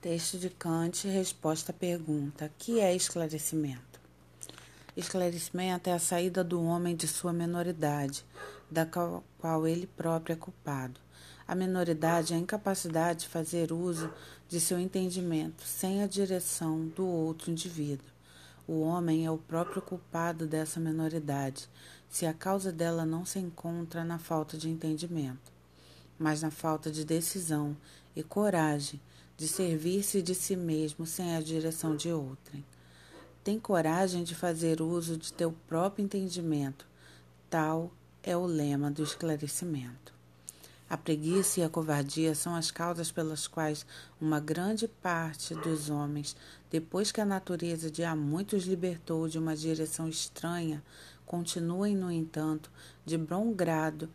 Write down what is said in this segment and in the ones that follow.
Texto de Kant, resposta à pergunta: que é esclarecimento? Esclarecimento é a saída do homem de sua menoridade, da qual ele próprio é culpado. A menoridade é a incapacidade de fazer uso de seu entendimento sem a direção do outro indivíduo. O homem é o próprio culpado dessa menoridade, se a causa dela não se encontra na falta de entendimento, mas na falta de decisão e coragem de servir-se de si mesmo sem a direção de outrem. Tem coragem de fazer uso de teu próprio entendimento. Tal é o lema do esclarecimento. A preguiça e a covardia são as causas pelas quais uma grande parte dos homens, depois que a natureza de há muito os libertou de uma direção estranha, continuem, no entanto, de bom grado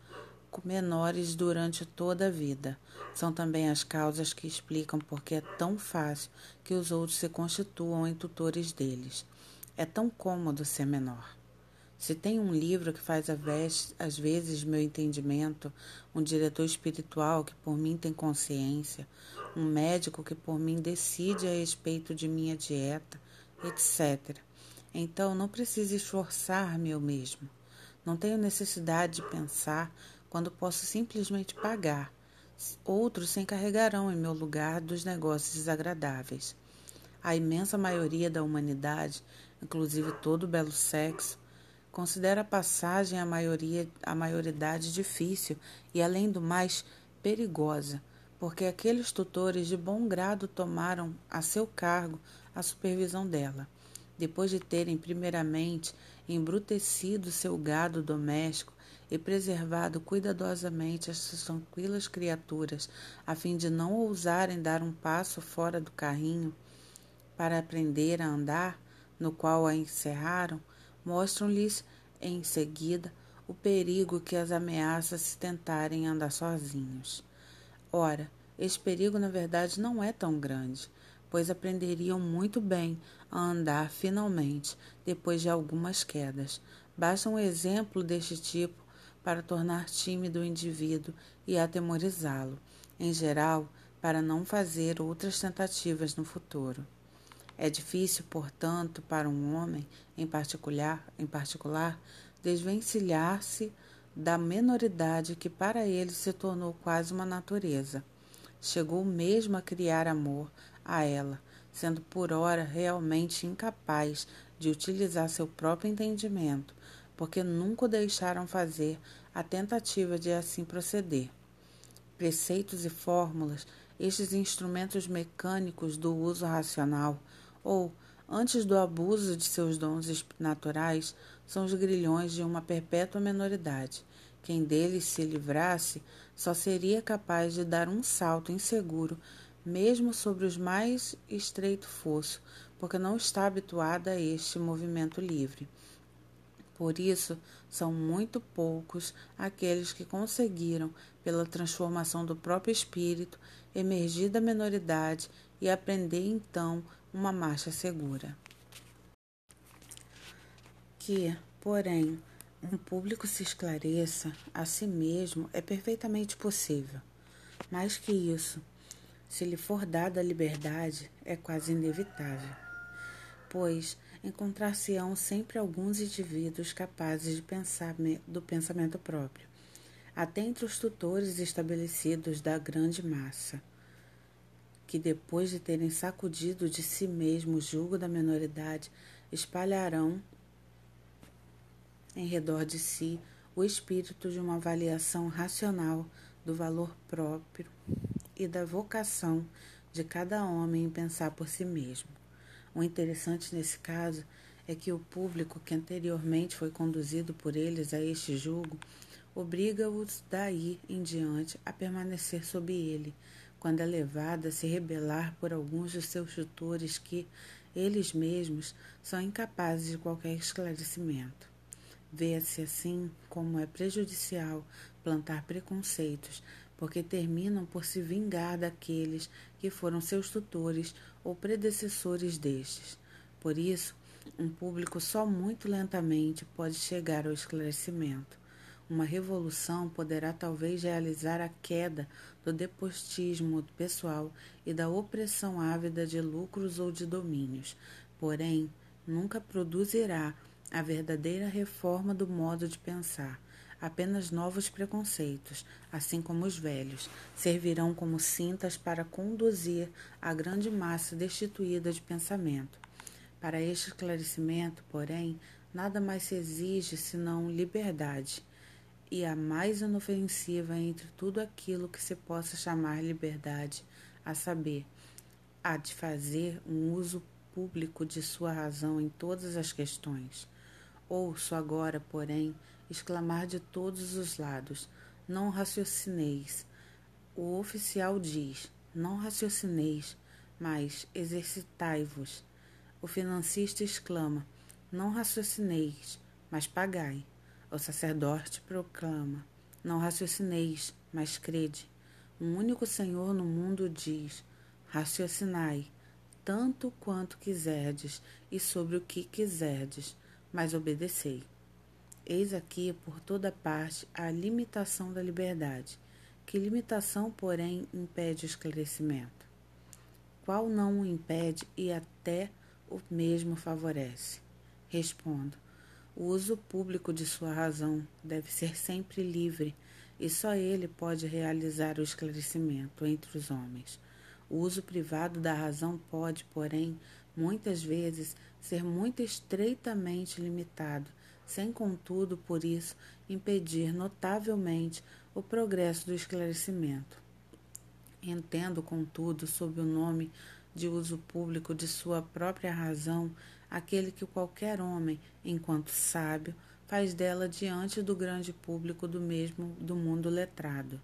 menores durante toda a vida. São também as causas que explicam por que é tão fácil que os outros se constituam em tutores deles. É tão cômodo ser menor. Se tem um livro que faz às vezes meu entendimento, um diretor espiritual que por mim tem consciência, um médico que por mim decide a respeito de minha dieta, etc. Então não preciso esforçar-me eu mesmo. Não tenho necessidade de pensar quando posso simplesmente pagar. Outros se encarregarão em meu lugar dos negócios desagradáveis. A imensa maioria da humanidade, inclusive todo o belo sexo, considera a passagem à maioria, à maioridade difícil e, além do mais, perigosa, porque aqueles tutores de bom grado tomaram a seu cargo a supervisão dela, depois de terem primeiramente embrutecido seu gado doméstico e preservado cuidadosamente essas tranquilas criaturas, a fim de não ousarem dar um passo fora do carrinho para aprender a andar, no qual a encerraram, mostram-lhes em seguida o perigo que as ameaça se tentarem andar sozinhos. Ora, esse perigo na verdade não é tão grande, pois aprenderiam muito bem a andar finalmente depois de algumas quedas. Basta um exemplo deste tipo para tornar tímido o indivíduo e atemorizá-lo, em geral, para não fazer outras tentativas no futuro. É difícil, portanto, para um homem, em particular, em particular desvencilhar-se da menoridade que para ele se tornou quase uma natureza. Chegou mesmo a criar amor a ela, sendo por ora realmente incapaz de utilizar seu próprio entendimento porque nunca o deixaram fazer a tentativa de assim proceder. Preceitos e fórmulas, estes instrumentos mecânicos do uso racional, ou, antes do abuso de seus dons naturais, são os grilhões de uma perpétua menoridade. Quem deles se livrasse só seria capaz de dar um salto inseguro, mesmo sobre os mais estreito fosso, porque não está habituada a este movimento livre. Por isso, são muito poucos aqueles que conseguiram, pela transformação do próprio espírito, emergir da menoridade e aprender então uma marcha segura. Que, porém, um público se esclareça a si mesmo é perfeitamente possível. Mais que isso, se lhe for dada a liberdade, é quase inevitável. Pois encontrar-se-ão sempre alguns indivíduos capazes de pensar do pensamento próprio, até entre os tutores estabelecidos da grande massa, que depois de terem sacudido de si mesmo o jugo da menoridade, espalharão em redor de si o espírito de uma avaliação racional do valor próprio e da vocação de cada homem em pensar por si mesmo. O interessante nesse caso é que o público que anteriormente foi conduzido por eles a este julgo obriga-os daí em diante a permanecer sob ele, quando é levado a se rebelar por alguns dos seus tutores que, eles mesmos, são incapazes de qualquer esclarecimento. Vê-se assim como é prejudicial plantar preconceitos porque terminam por se vingar daqueles que foram seus tutores ou predecessores destes. Por isso, um público só muito lentamente pode chegar ao esclarecimento. Uma revolução poderá talvez realizar a queda do depostismo pessoal e da opressão ávida de lucros ou de domínios, porém, nunca produzirá a verdadeira reforma do modo de pensar. Apenas novos preconceitos, assim como os velhos, servirão como cintas para conduzir a grande massa destituída de pensamento. Para este esclarecimento, porém, nada mais se exige senão liberdade e a mais inofensiva entre tudo aquilo que se possa chamar liberdade, a saber, a de fazer um uso público de sua razão em todas as questões. Ouço agora, porém, exclamar de todos os lados: não raciocineis. O oficial diz: não raciocineis, mas exercitai-vos. O financista exclama: não raciocineis, mas pagai. O sacerdote proclama: Não raciocineis, mas crede. Um único Senhor no mundo diz: Raciocinai, tanto quanto quiserdes, e sobre o que quiserdes, mas obedecei. Eis aqui, por toda parte, a limitação da liberdade. Que limitação, porém, impede o esclarecimento? Qual não o impede e até o mesmo favorece? Respondo: o uso público de sua razão deve ser sempre livre e só ele pode realizar o esclarecimento entre os homens. O uso privado da razão pode, porém, muitas vezes ser muito estreitamente limitado, sem, contudo, por isso, impedir notavelmente o progresso do esclarecimento. Entendo, contudo, sob o nome de uso público de sua própria razão, aquele que qualquer homem, enquanto sábio, faz dela diante do grande público do mesmo do mundo letrado.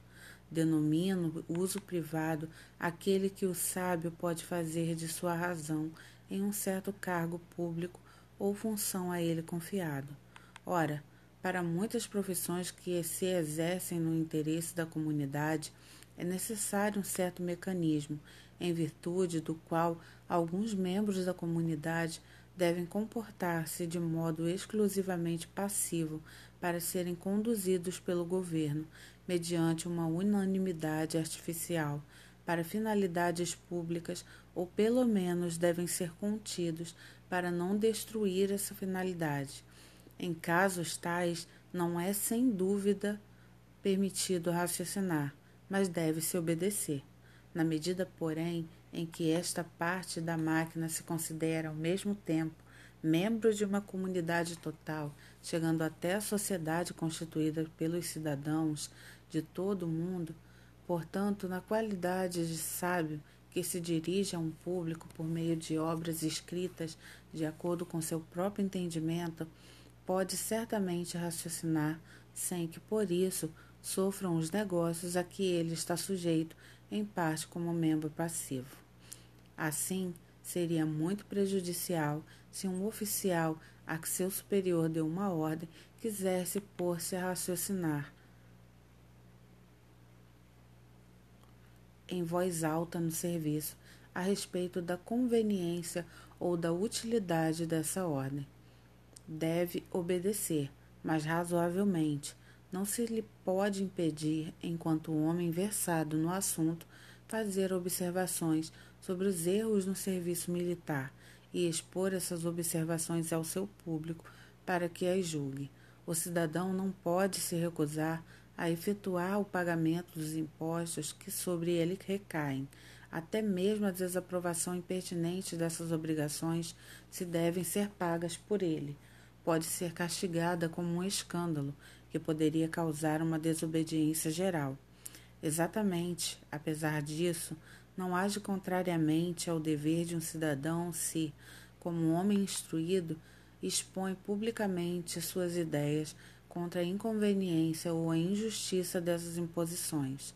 Denomino uso privado aquele que o sábio pode fazer de sua razão em um certo cargo público ou função a ele confiado. Ora, para muitas profissões que se exercem no interesse da comunidade, é necessário um certo mecanismo, em virtude do qual alguns membros da comunidade devem comportar-se de modo exclusivamente passivo para serem conduzidos pelo governo, mediante uma unanimidade artificial, para finalidades públicas, ou pelo menos devem ser contidos para não destruir essa finalidade. Em casos tais, não é sem dúvida permitido raciocinar, mas deve-se obedecer. Na medida, porém, em que esta parte da máquina se considera ao mesmo tempo membro de uma comunidade total, chegando até a sociedade constituída pelos cidadãos de todo o mundo, portanto, na qualidade de sábio que se dirige a um público por meio de obras escritas de acordo com seu próprio entendimento, pode certamente raciocinar sem que por isso sofram os negócios a que ele está sujeito, em parte como membro passivo. Assim, seria muito prejudicial se um oficial a que seu superior deu uma ordem quisesse pôr-se a raciocinar em voz alta no serviço a respeito da conveniência ou da utilidade dessa ordem. Deve obedecer, mas razoavelmente. Não se lhe pode impedir, enquanto homem versado no assunto, fazer observações sobre os erros no serviço militar e expor essas observações ao seu público para que as julgue. O cidadão não pode se recusar a efetuar o pagamento dos impostos que sobre ele recaem. Até mesmo a desaprovação impertinente dessas obrigações se devem ser pagas por ele. Pode ser castigada como um escândalo que poderia causar uma desobediência geral. Exatamente, apesar disso, não age contrariamente ao dever de um cidadão se, como homem instruído, expõe publicamente suas ideias contra a inconveniência ou a injustiça dessas imposições.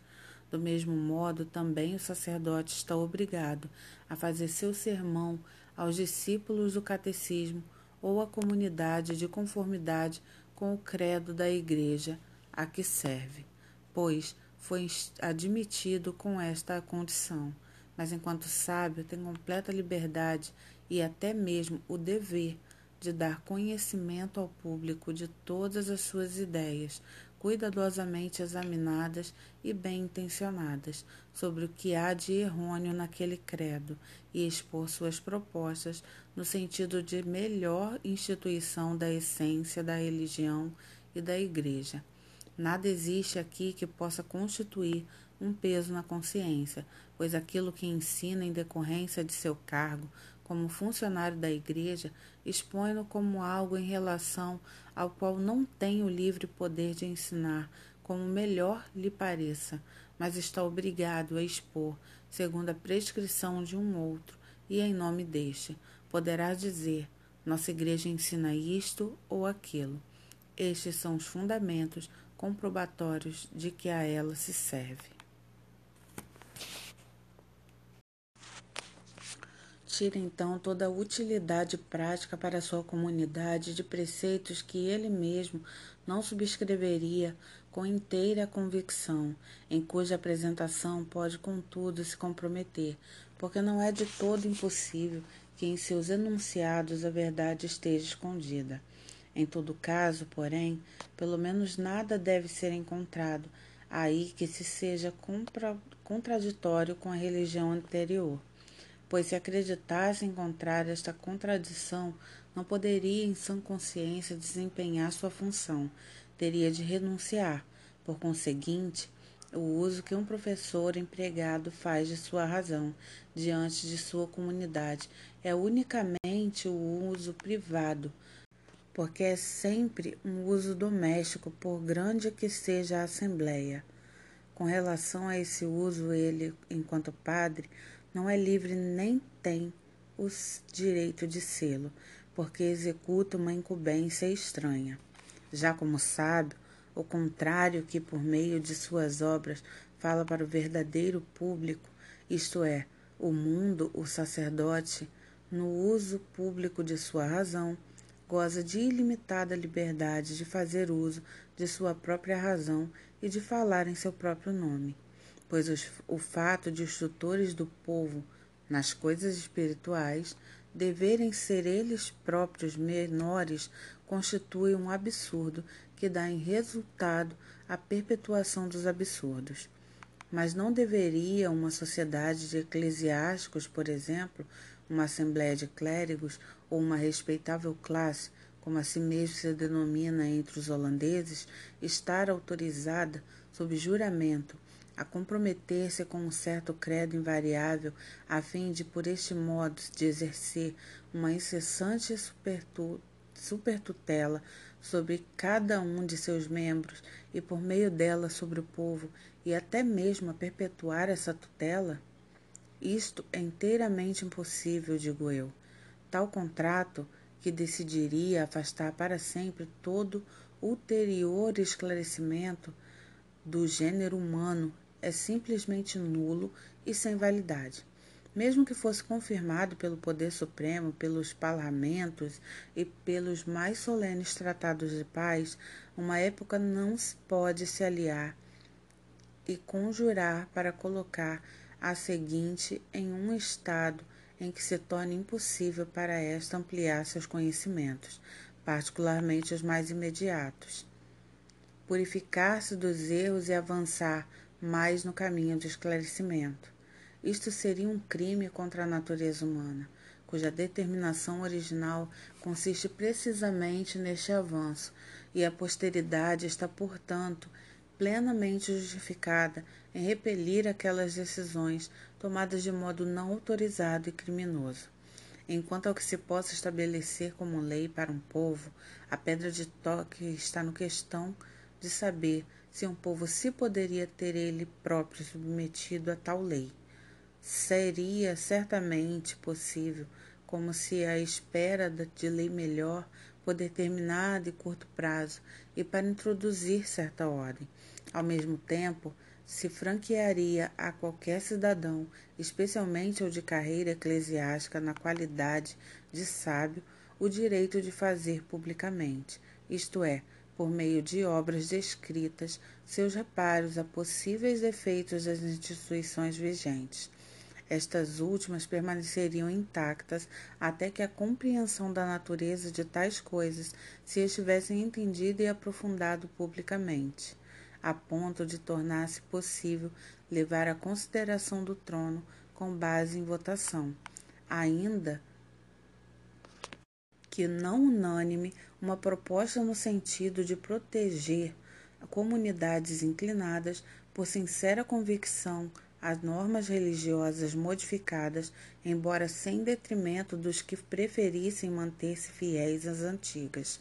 Do mesmo modo, também o sacerdote está obrigado a fazer seu sermão aos discípulos do catecismo ou à comunidade de conformidade com o credo da Igreja a que serve, pois foi admitido com esta condição, mas enquanto sábio tem completa liberdade e até mesmo o dever de dar conhecimento ao público de todas as suas ideias, cuidadosamente examinadas e bem intencionadas sobre o que há de errôneo naquele credo e expor suas propostas no sentido de melhor instituição da essência da religião e da Igreja. Nada existe aqui que possa constituir um peso na consciência, pois aquilo que ensina em decorrência de seu cargo como funcionário da Igreja expõe-no como algo em relação ao qual não tem o livre poder de ensinar como melhor lhe pareça, mas está obrigado a expor, segundo a prescrição de um outro, e em nome deste, poderá dizer: nossa Igreja ensina isto ou aquilo. Estes são os fundamentos comprobatórios de que a ela se serve. Tira então toda a utilidade prática para sua comunidade de preceitos que ele mesmo não subscreveria com inteira convicção, em cuja apresentação pode, contudo, se comprometer, porque não é de todo impossível que em seus enunciados a verdade esteja escondida. Em todo caso, porém, pelo menos nada deve ser encontrado aí que se seja contraditório com a religião anterior pois se acreditasse encontrar esta contradição, não poderia em sã consciência desempenhar sua função, teria de renunciar. Por conseguinte, o uso que um professor empregado faz de sua razão diante de sua comunidade é unicamente o uso privado, porque é sempre um uso doméstico, por grande que seja a assembleia. Com relação a esse uso, ele, enquanto padre, não é livre nem tem o direito de sê-lo, porque executa uma incumbência estranha. Já como sábio, o contrário que por meio de suas obras fala para o verdadeiro público, isto é, o mundo, o sacerdote, no uso público de sua razão, goza de ilimitada liberdade de fazer uso de sua própria razão e de falar em seu próprio nome pois os, o fato de os tutores do povo nas coisas espirituais deverem ser eles próprios menores constitui um absurdo que dá em resultado a perpetuação dos absurdos. Mas não deveria uma sociedade de eclesiásticos, por exemplo, uma assembleia de clérigos ou uma respeitável classe, como assim mesmo se denomina entre os holandeses, estar autorizada, sob juramento, a comprometer-se com um certo credo invariável, a fim de, por este modo, de exercer uma incessante supertutela sobre cada um de seus membros e, por meio dela, sobre o povo, e até mesmo a perpetuar essa tutela? Isto é inteiramente impossível, digo eu. Tal contrato, que decidiria afastar para sempre todo ulterior esclarecimento do gênero humano é simplesmente nulo e sem validade. Mesmo que fosse confirmado pelo Poder Supremo, pelos parlamentos e pelos mais solenes tratados de paz, uma época não pode se aliar e conjurar para colocar a seguinte em um estado em que se torne impossível para esta ampliar seus conhecimentos, particularmente os mais imediatos. Purificar-se dos erros e avançar mais no caminho de esclarecimento. Isto seria um crime contra a natureza humana, cuja determinação original consiste precisamente neste avanço, e a posteridade está, portanto, plenamente justificada em repelir aquelas decisões tomadas de modo não autorizado e criminoso. Enquanto ao que se possa estabelecer como lei para um povo, a pedra de toque está no questão de saber se um povo se poderia ter ele próprio submetido a tal lei. Seria certamente possível, como se à espera de lei melhor, por determinado e curto prazo, e para introduzir certa ordem. Ao mesmo tempo, se franquearia a qualquer cidadão, especialmente ao de carreira eclesiástica na qualidade de sábio, o direito de fazer publicamente, isto é, por meio de obras descritas, seus reparos a possíveis defeitos das instituições vigentes. Estas últimas permaneceriam intactas até que a compreensão da natureza de tais coisas se estivessem entendida e aprofundado publicamente, a ponto de tornar-se possível levar a consideração do trono com base em votação, ainda que não unânime, uma proposta no sentido de proteger comunidades inclinadas por sincera convicção às normas religiosas modificadas, embora sem detrimento dos que preferissem manter-se fiéis às antigas.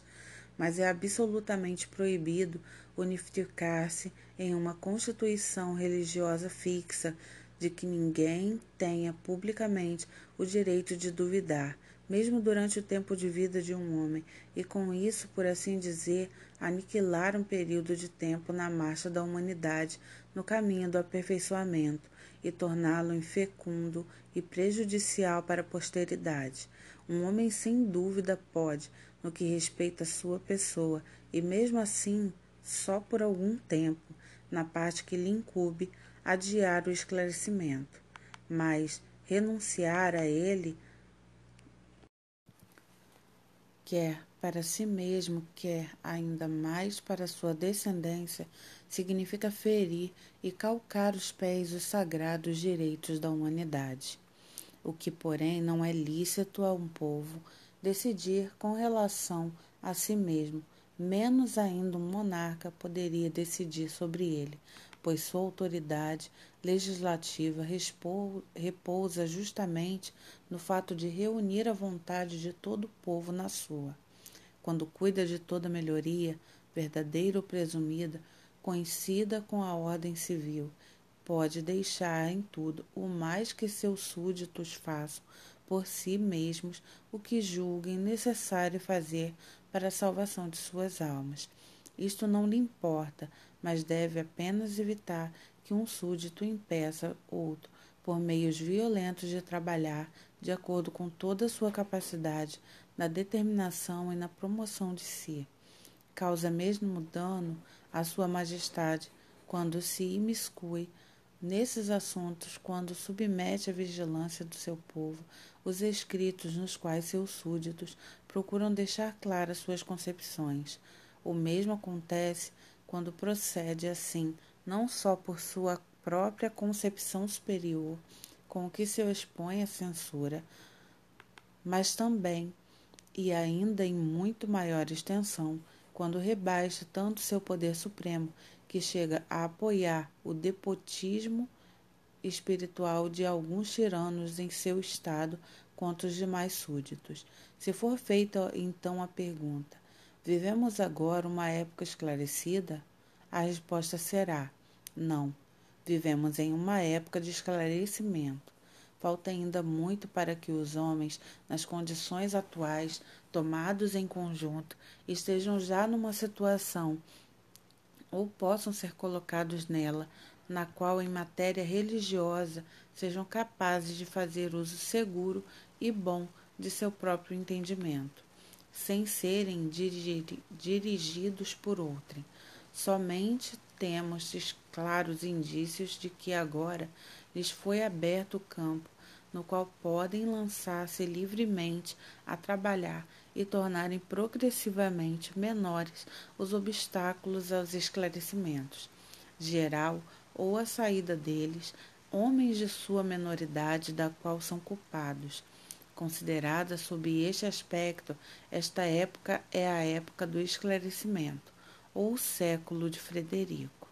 Mas é absolutamente proibido unificar-se em uma constituição religiosa fixa de que ninguém tenha publicamente o direito de duvidar, mesmo durante o tempo de vida de um homem, e com isso, por assim dizer, aniquilar um período de tempo na marcha da humanidade no caminho do aperfeiçoamento e torná-lo infecundo e prejudicial para a posteridade. Um homem sem dúvida pode, no que respeita a sua pessoa, e mesmo assim, só por algum tempo, na parte que lhe incube, adiar o esclarecimento, mas renunciar a ele quer para si mesmo, quer ainda mais para sua descendência, significa ferir e calcar os pés os sagrados direitos da humanidade. O que, porém, não é lícito a um povo decidir com relação a si mesmo, menos ainda um monarca poderia decidir sobre ele, pois sua autoridade legislativa repousa justamente no fato de reunir a vontade de todo o povo na sua. Quando cuida de toda melhoria, verdadeira ou presumida, coincida com a ordem civil, pode deixar em tudo o mais que seus súditos façam por si mesmos o que julguem necessário fazer para a salvação de suas almas. Isto não lhe importa, mas deve apenas evitar que um súdito impeça outro, por meios violentos, de trabalhar de acordo com toda a sua capacidade na determinação e na promoção de si. Causa mesmo dano à sua majestade quando se imiscui nesses assuntos, quando submete à vigilância do seu povo os escritos nos quais seus súditos procuram deixar claras suas concepções. O mesmo acontece quando procede assim, não só por sua própria concepção superior, com que se expõe à censura, mas também, e ainda em muito maior extensão, quando rebaixa tanto seu poder supremo que chega a apoiar o depotismo espiritual de alguns tiranos em seu estado contra os demais súditos. Se for feita então a pergunta: Vivemos agora uma época esclarecida? A resposta será: não. Vivemos em uma época de esclarecimento. Falta ainda muito para que os homens, nas condições atuais, tomados em conjunto, estejam já numa situação ou possam ser colocados nela, na qual, em matéria religiosa, sejam capazes de fazer uso seguro e bom de seu próprio entendimento sem serem dirigidos por outrem. Somente temos claros indícios de que agora lhes foi aberto o campo no qual podem lançar-se livremente a trabalhar e tornarem progressivamente menores os obstáculos aos esclarecimentos geral ou a saída deles, homens de sua menoridade da qual são culpados. Considerada sob este aspecto, esta época é a época do esclarecimento, ou o século de Frederico.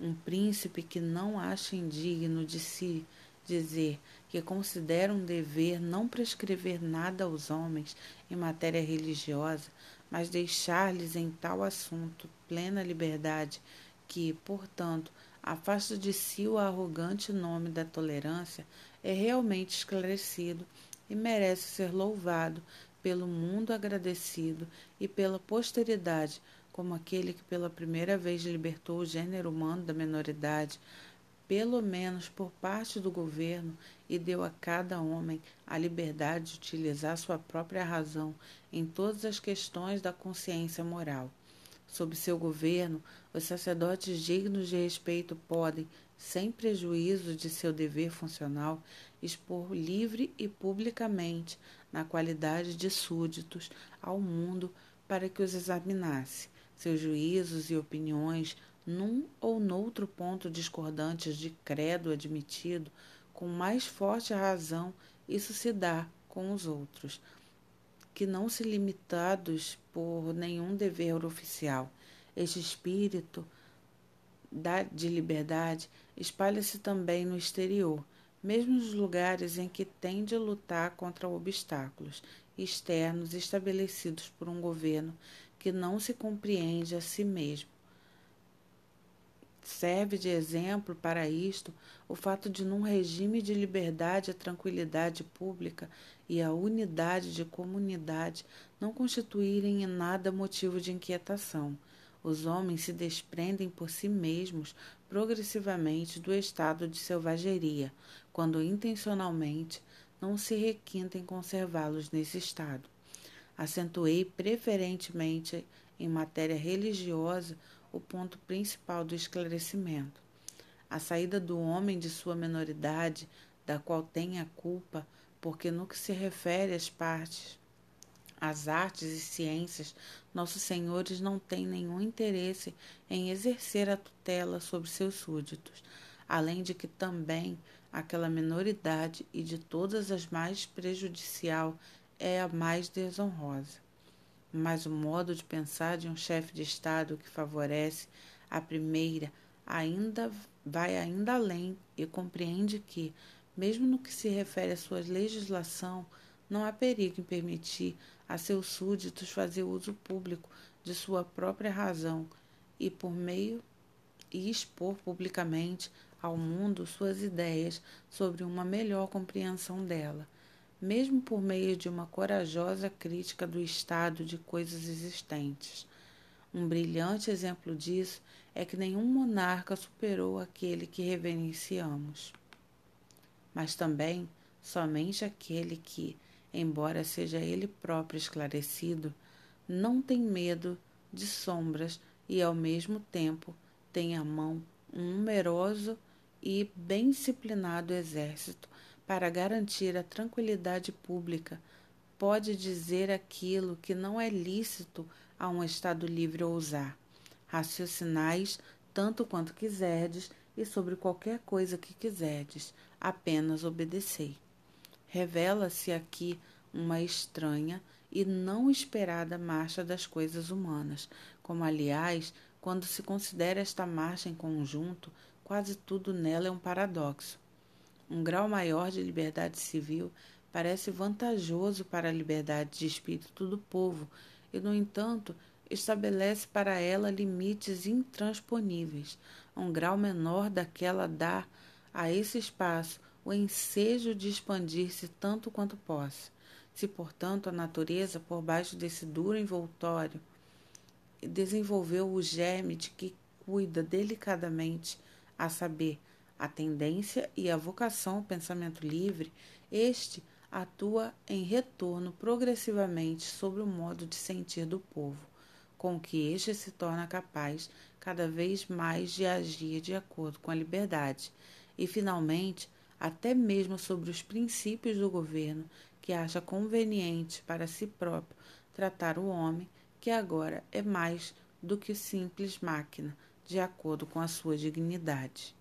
Um príncipe que não acha indigno de si dizer que considera um dever não prescrever nada aos homens em matéria religiosa, mas deixar-lhes em tal assunto plena liberdade, que, portanto, afasta de si o arrogante nome da tolerância, é realmente esclarecido e merece ser louvado pelo mundo agradecido e pela posteridade como aquele que pela primeira vez libertou o gênero humano da menoridade, pelo menos por parte do governo, e deu a cada homem a liberdade de utilizar sua própria razão em todas as questões da consciência moral. Sob seu governo, os sacerdotes dignos de respeito podem, sem prejuízo de seu dever funcional, expor livre e publicamente, na qualidade de súditos, ao mundo para que os examinasse. Seus juízos e opiniões, num ou noutro ponto discordantes de credo admitido, com mais forte razão, isso se dá com os outros, que não se limitados por nenhum dever oficial. Este espírito de liberdade espalha-se também no exterior, mesmo nos lugares em que tem de lutar contra obstáculos externos estabelecidos por um governo que não se compreende a si mesmo. Serve de exemplo para isto o fato de, num regime de liberdade, a tranquilidade pública e a unidade de comunidade não constituírem em nada motivo de inquietação. Os homens se desprendem por si mesmos progressivamente do estado de selvageria, quando intencionalmente não se requinta em conservá-los nesse estado. Acentuei preferentemente em matéria religiosa o ponto principal do esclarecimento. A saída do homem de sua menoridade, da qual tem a culpa, porque no que se refere às partes, às artes e ciências, nossos senhores não têm nenhum interesse em exercer a tutela sobre seus súditos, além de que também aquela minoridade e de todas as mais prejudicial é a mais desonrosa. Mas o modo de pensar de um chefe de Estado que favorece a primeira ainda vai ainda além e compreende que, mesmo no que se refere à sua legislação, não há perigo em permitir a seus súditos fazer uso público de sua própria razão e por meio e expor publicamente ao mundo suas ideias sobre uma melhor compreensão dela mesmo por meio de uma corajosa crítica do estado de coisas existentes. Um brilhante exemplo disso é que nenhum monarca superou aquele que reverenciamos. Mas também somente aquele que, embora seja ele próprio esclarecido, não tem medo de sombras e, ao mesmo tempo, tem à mão um numeroso e bem disciplinado exército para garantir a tranquilidade pública, pode dizer aquilo que não é lícito a um Estado livre ousar. Raciocinais tanto quanto quiserdes e sobre qualquer coisa que quiserdes, apenas obedecei. Revela-se aqui uma estranha e não esperada marcha das coisas humanas, como aliás, quando se considera esta marcha em conjunto, quase tudo nela é um paradoxo. Um grau maior de liberdade civil parece vantajoso para a liberdade de espírito do povo e, no entanto, estabelece para ela limites intransponíveis. Um grau menor daquela dá a esse espaço o ensejo de expandir-se tanto quanto possa. Se, portanto, a natureza, por baixo desse duro envoltório, desenvolveu o germe de que cuida delicadamente, a saber, a tendência e a vocação ao pensamento livre, este atua em retorno progressivamente sobre o modo de sentir do povo, com que este se torna capaz cada vez mais de agir de acordo com a liberdade, e finalmente até mesmo sobre os princípios do governo que acha conveniente para si próprio tratar o homem, que agora é mais do que simples máquina, de acordo com a sua dignidade.